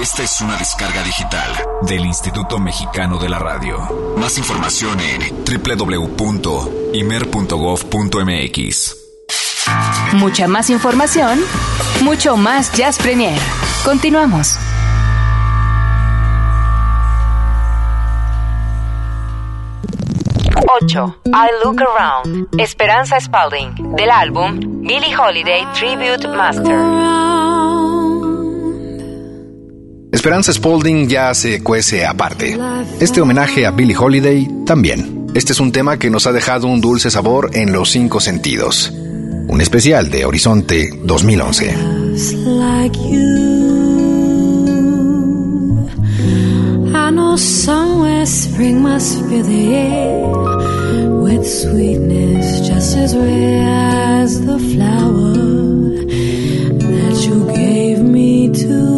Esta es una descarga digital del Instituto Mexicano de la Radio. Más información en www.imer.gov.mx. Mucha más información, mucho más Jazz Premier. Continuamos. 8. I Look Around. Esperanza Spalding. Del álbum Billie Holiday Tribute Master. Esperanza Spalding ya se cuece aparte. Este homenaje a Billie Holiday también. Este es un tema que nos ha dejado un dulce sabor en los cinco sentidos. Un especial de Horizonte 2011. I know somewhere spring must fill the air with sweetness just as rare as the flower that you gave me to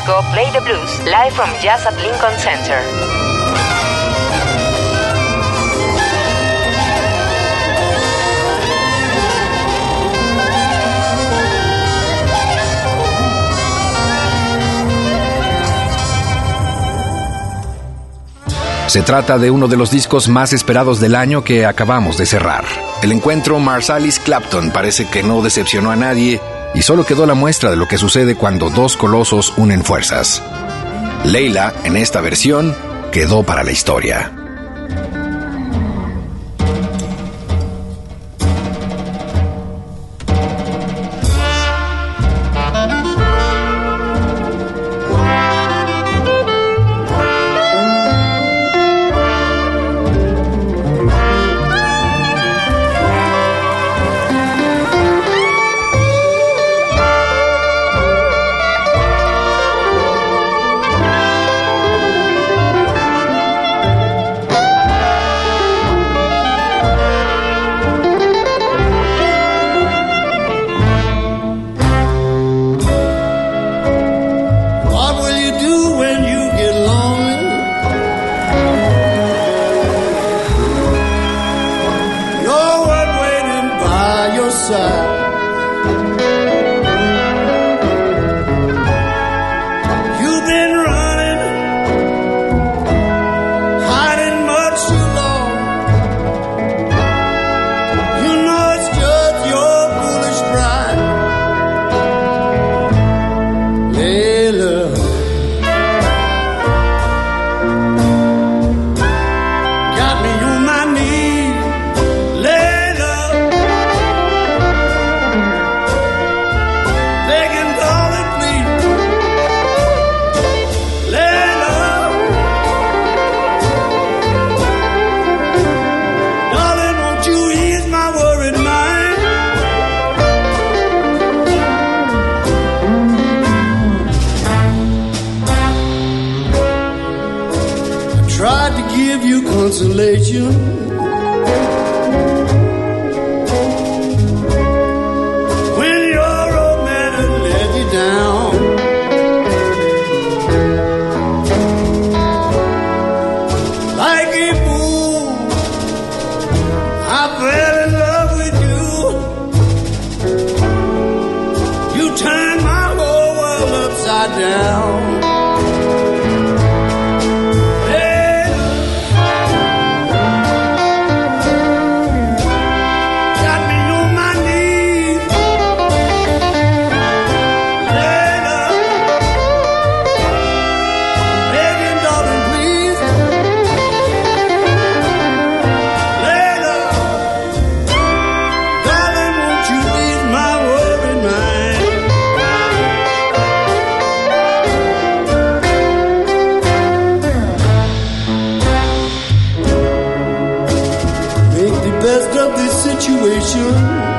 disco Play the Blues Live from Jazz at Lincoln Center. Se trata de uno de los discos más esperados del año que acabamos de cerrar. El encuentro Marsalis-Clapton parece que no decepcionó a nadie y solo quedó la muestra de lo que sucede cuando dos colosos unen fuerzas. Leila, en esta versión, quedó para la historia. Consolation. Về.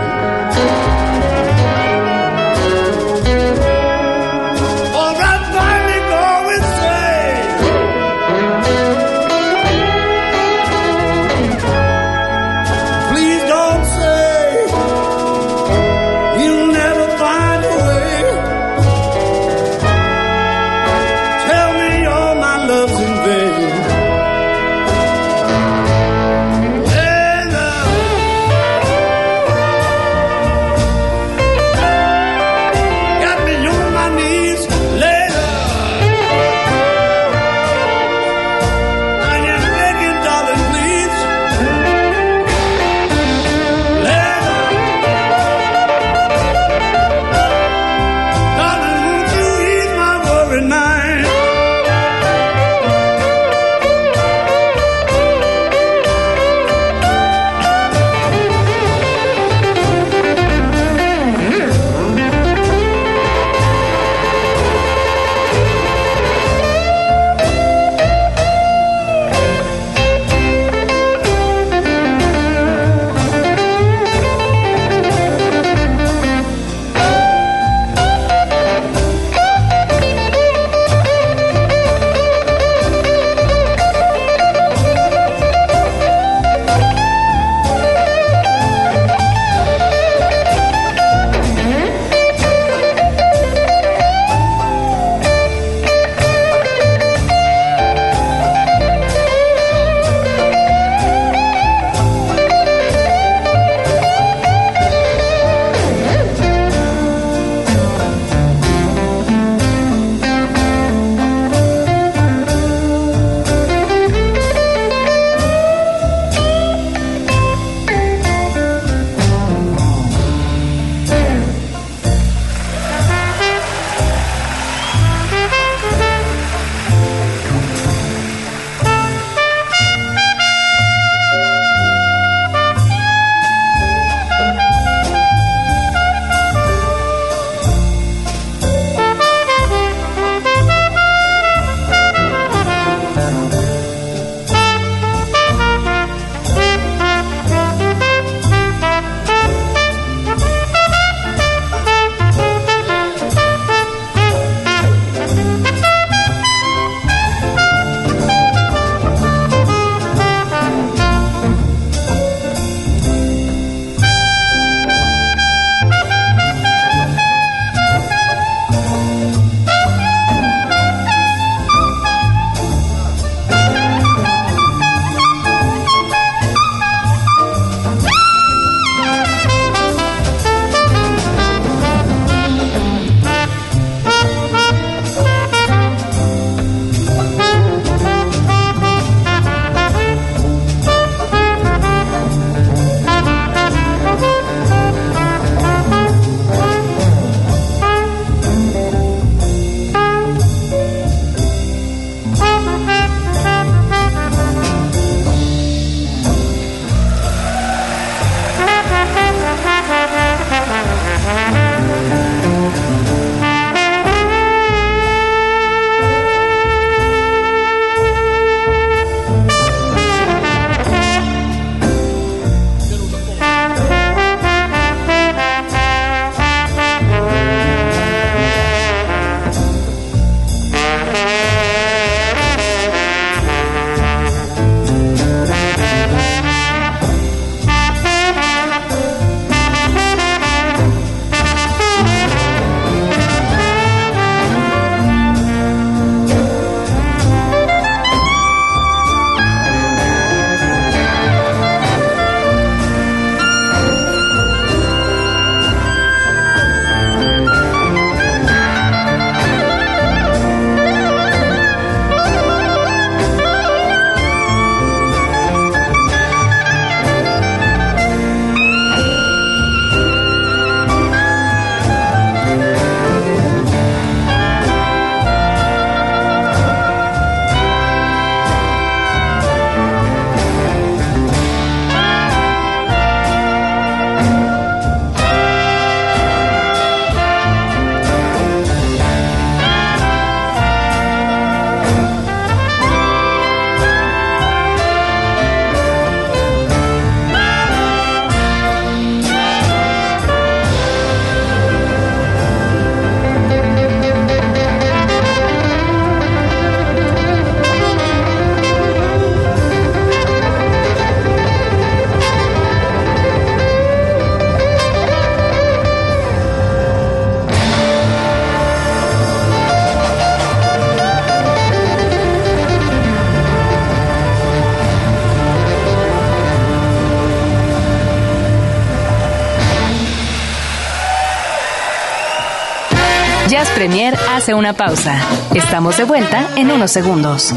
Premier hace una pausa. Estamos de vuelta en unos segundos.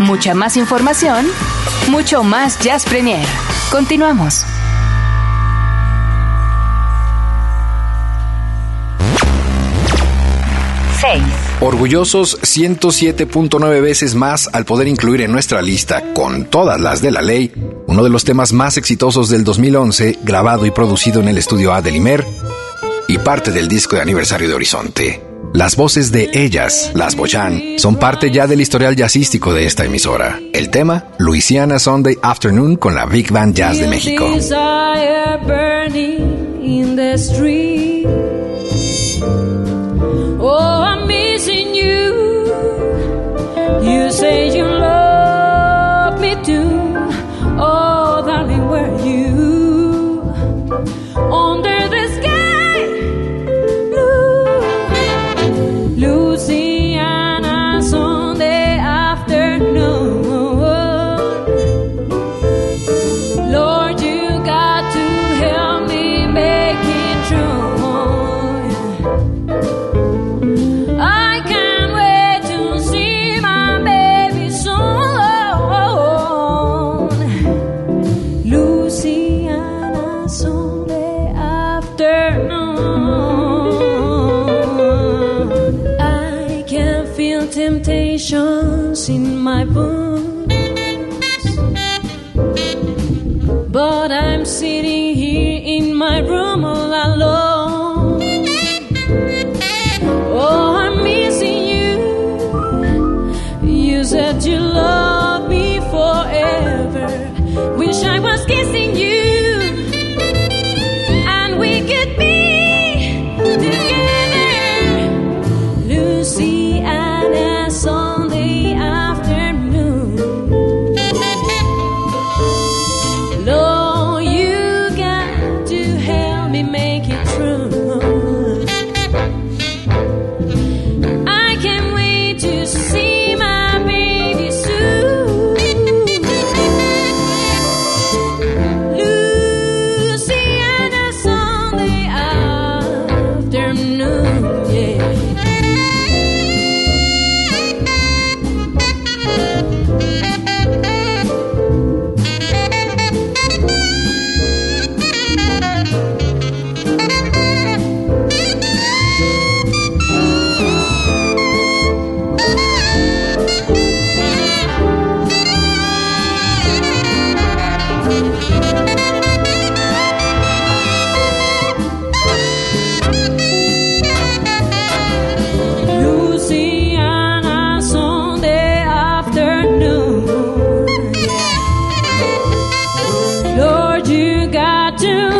Mucha más información, mucho más Jazz Premier. Continuamos. Orgullosos 107.9 veces más al poder incluir en nuestra lista, con todas las de la ley, uno de los temas más exitosos del 2011, grabado y producido en el estudio A y parte del disco de aniversario de Horizonte. Las voces de ellas, las Boyan, son parte ya del historial jazzístico de esta emisora. El tema, Louisiana Sunday Afternoon con la Big Band Jazz de México. You say you love me too. I'm sitting here in my room all alone. You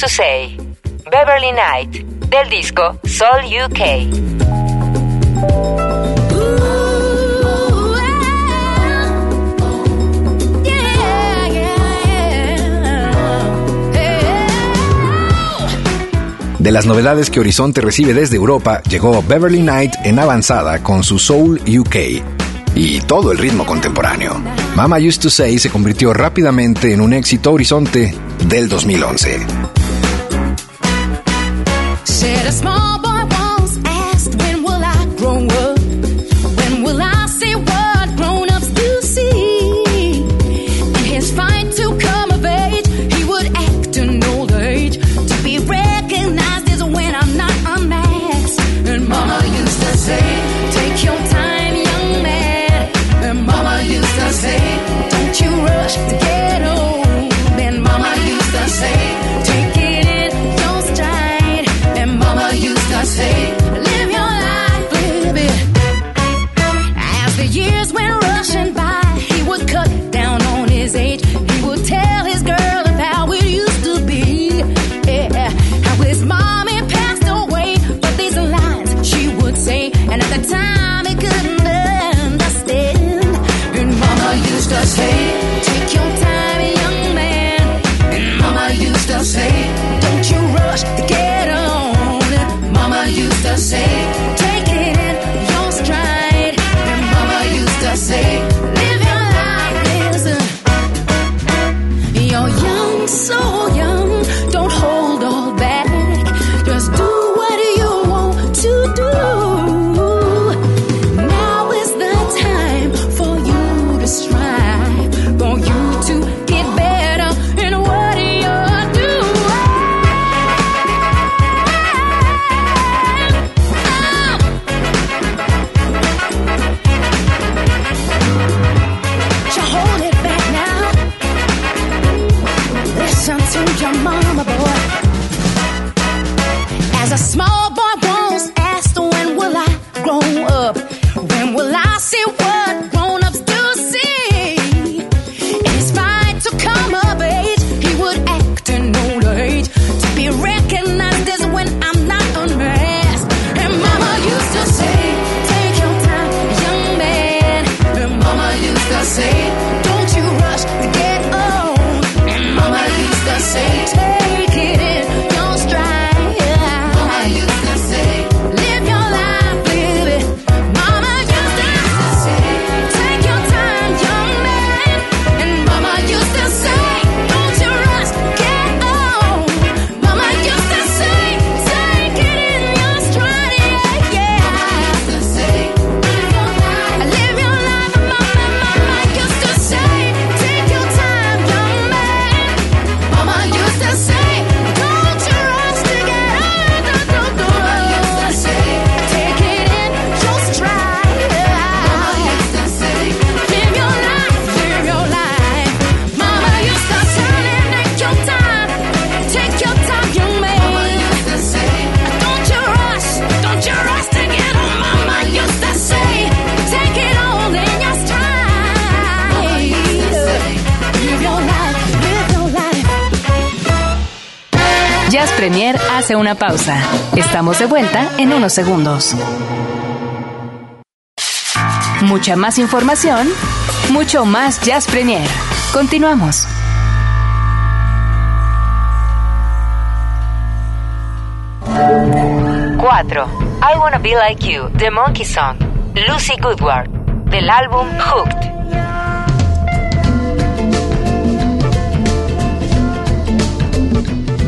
to Say, Beverly Night, del disco Soul UK. De las novedades que Horizonte recibe desde Europa, llegó Beverly Knight en avanzada con su Soul UK y todo el ritmo contemporáneo. Mama Used to Say se convirtió rápidamente en un éxito Horizonte del 2011. Una pausa. Estamos de vuelta en unos segundos. Mucha más información, mucho más Jazz Premier. Continuamos. 4. I Wanna Be Like You, The Monkey Song, Lucy Goodward, del álbum Hooked.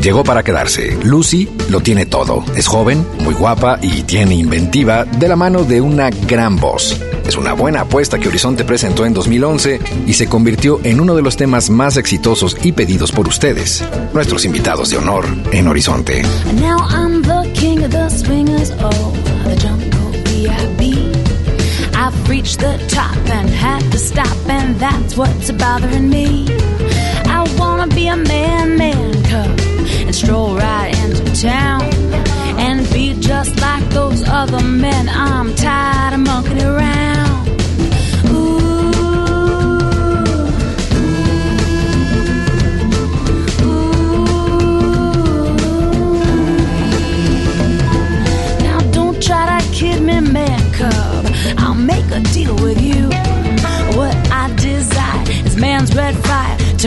Llegó para quedarse. Lucy lo tiene todo. Es joven, muy guapa y tiene inventiva de la mano de una gran voz. Es una buena apuesta que Horizonte presentó en 2011 y se convirtió en uno de los temas más exitosos y pedidos por ustedes, nuestros invitados de honor en Horizonte. I've reached the top and had to stop, and that's what's bothering me. I wanna be a man, man cub. and stroll right into town and be just like those other men. I'm tired of monkeying around. Ooh. Ooh. Now don't try to kid me, man, cub. I'll make a deal with you.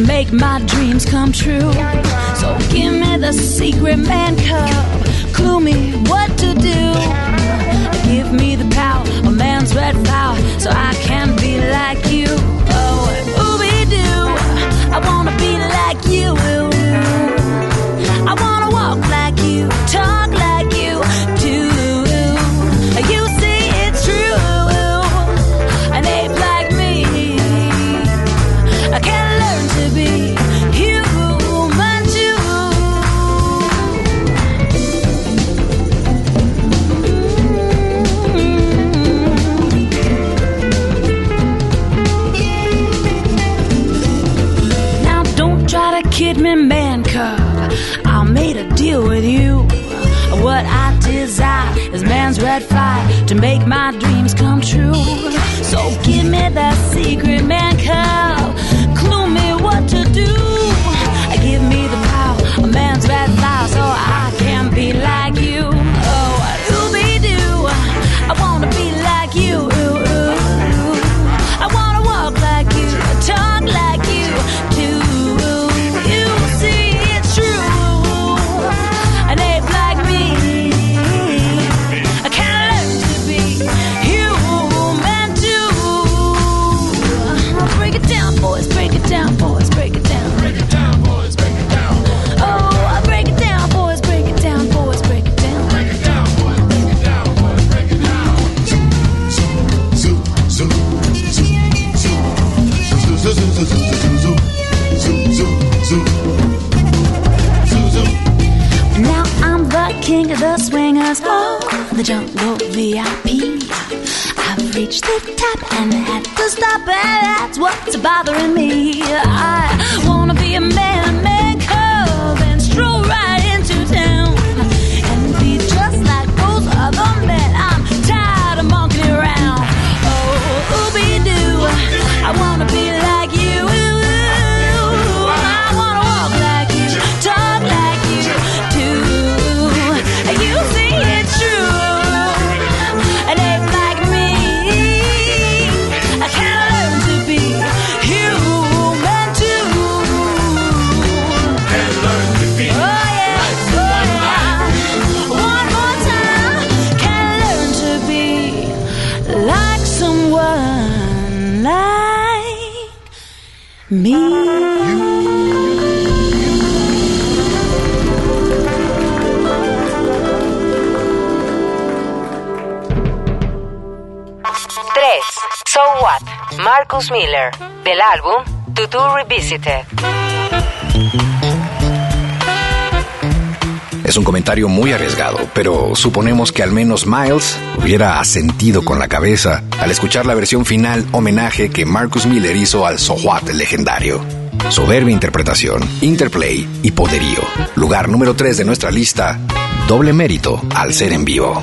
My dreams come true. So give me the secret man cub, clue me what to do. Give me the power a man's red flower so I can be like you. Oh, ooby doo, I wanna be like you. I wanna walk like you, talk like deal with you. What I desire is man's red fire to make my dreams come true. So give me that secret, man cub. Clue me what to do. 3. So What, Marcus Miller, del álbum To Do Revisited. Es un comentario muy arriesgado, pero suponemos que al menos Miles hubiera asentido con la cabeza al escuchar la versión final homenaje que Marcus Miller hizo al Sohuat legendario. Soberbia interpretación, interplay y poderío. Lugar número 3 de nuestra lista, doble mérito al ser en vivo.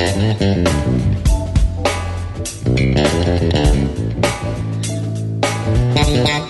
Thank you.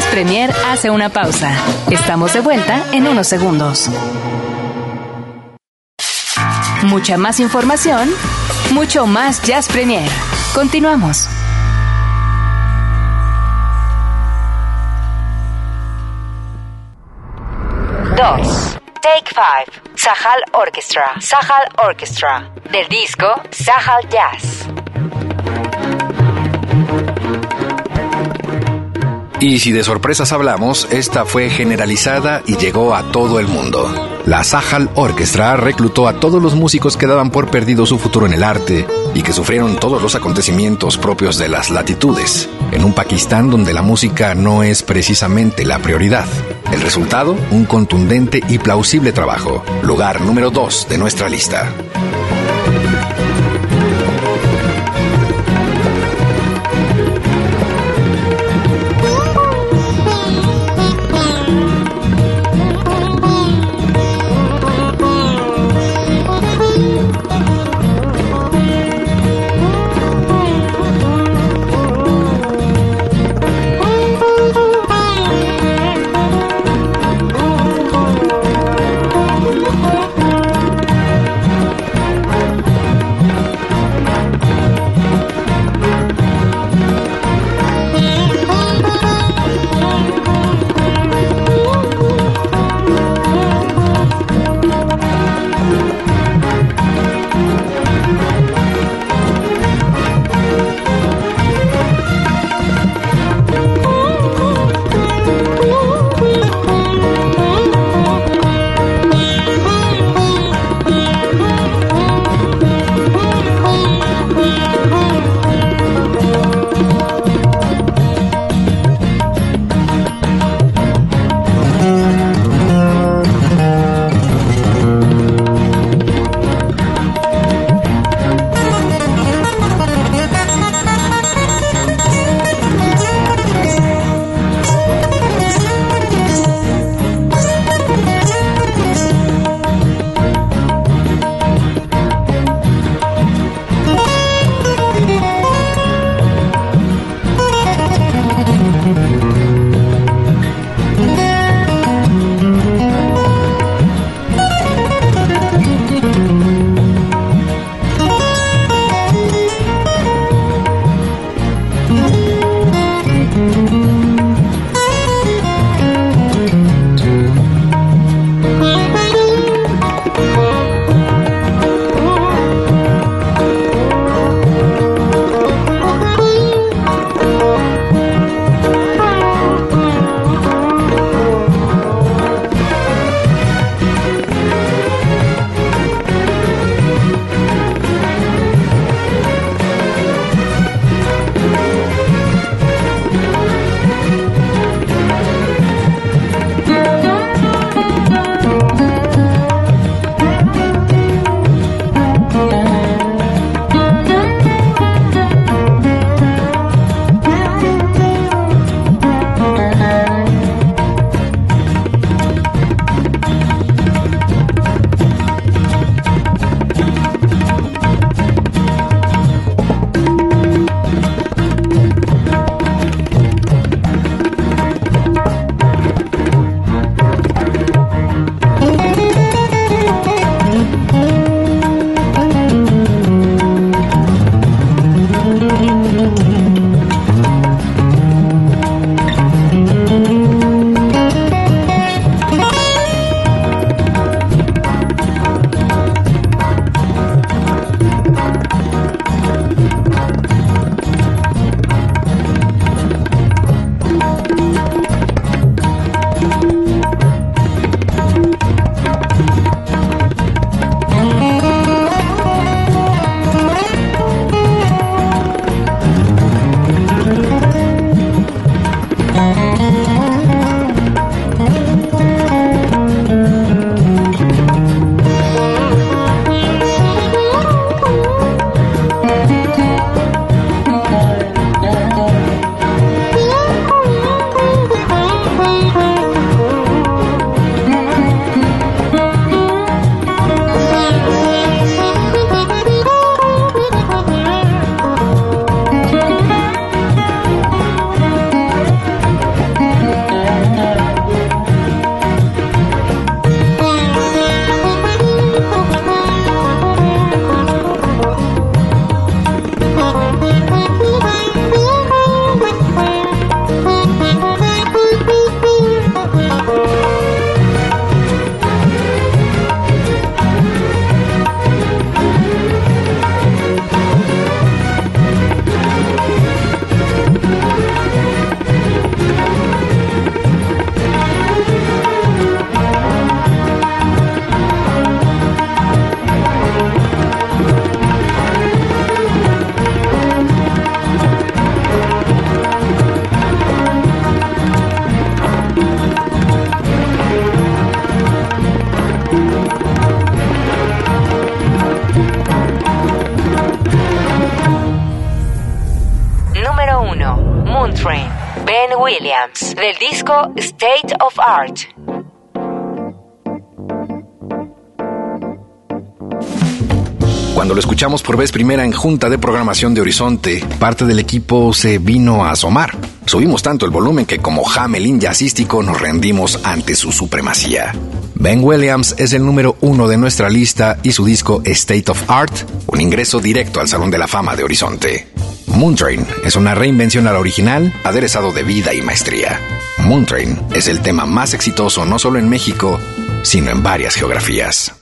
Jazz Premier hace una pausa. Estamos de vuelta en unos segundos. Mucha más información, mucho más Jazz Premier. Continuamos. 2. Take 5. Sahal Orchestra. Sahal Orchestra. Del disco Sahal Jazz. Y si de sorpresas hablamos, esta fue generalizada y llegó a todo el mundo. La Sahal Orchestra reclutó a todos los músicos que daban por perdido su futuro en el arte y que sufrieron todos los acontecimientos propios de las latitudes, en un Pakistán donde la música no es precisamente la prioridad. El resultado, un contundente y plausible trabajo, lugar número 2 de nuestra lista. Del disco State of Art. Cuando lo escuchamos por vez primera en junta de programación de Horizonte, parte del equipo se vino a asomar. Subimos tanto el volumen que como Hamelin jazzístico nos rendimos ante su supremacía. Ben Williams es el número uno de nuestra lista y su disco State of Art, un ingreso directo al Salón de la Fama de Horizonte. Moontrain es una reinvención a la original, aderezado de vida y maestría. Moontrain es el tema más exitoso no solo en México, sino en varias geografías.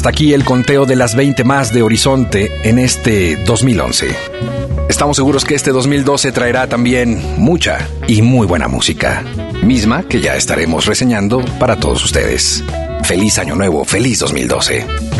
Hasta aquí el conteo de las 20 más de Horizonte en este 2011. Estamos seguros que este 2012 traerá también mucha y muy buena música, misma que ya estaremos reseñando para todos ustedes. Feliz año nuevo, feliz 2012.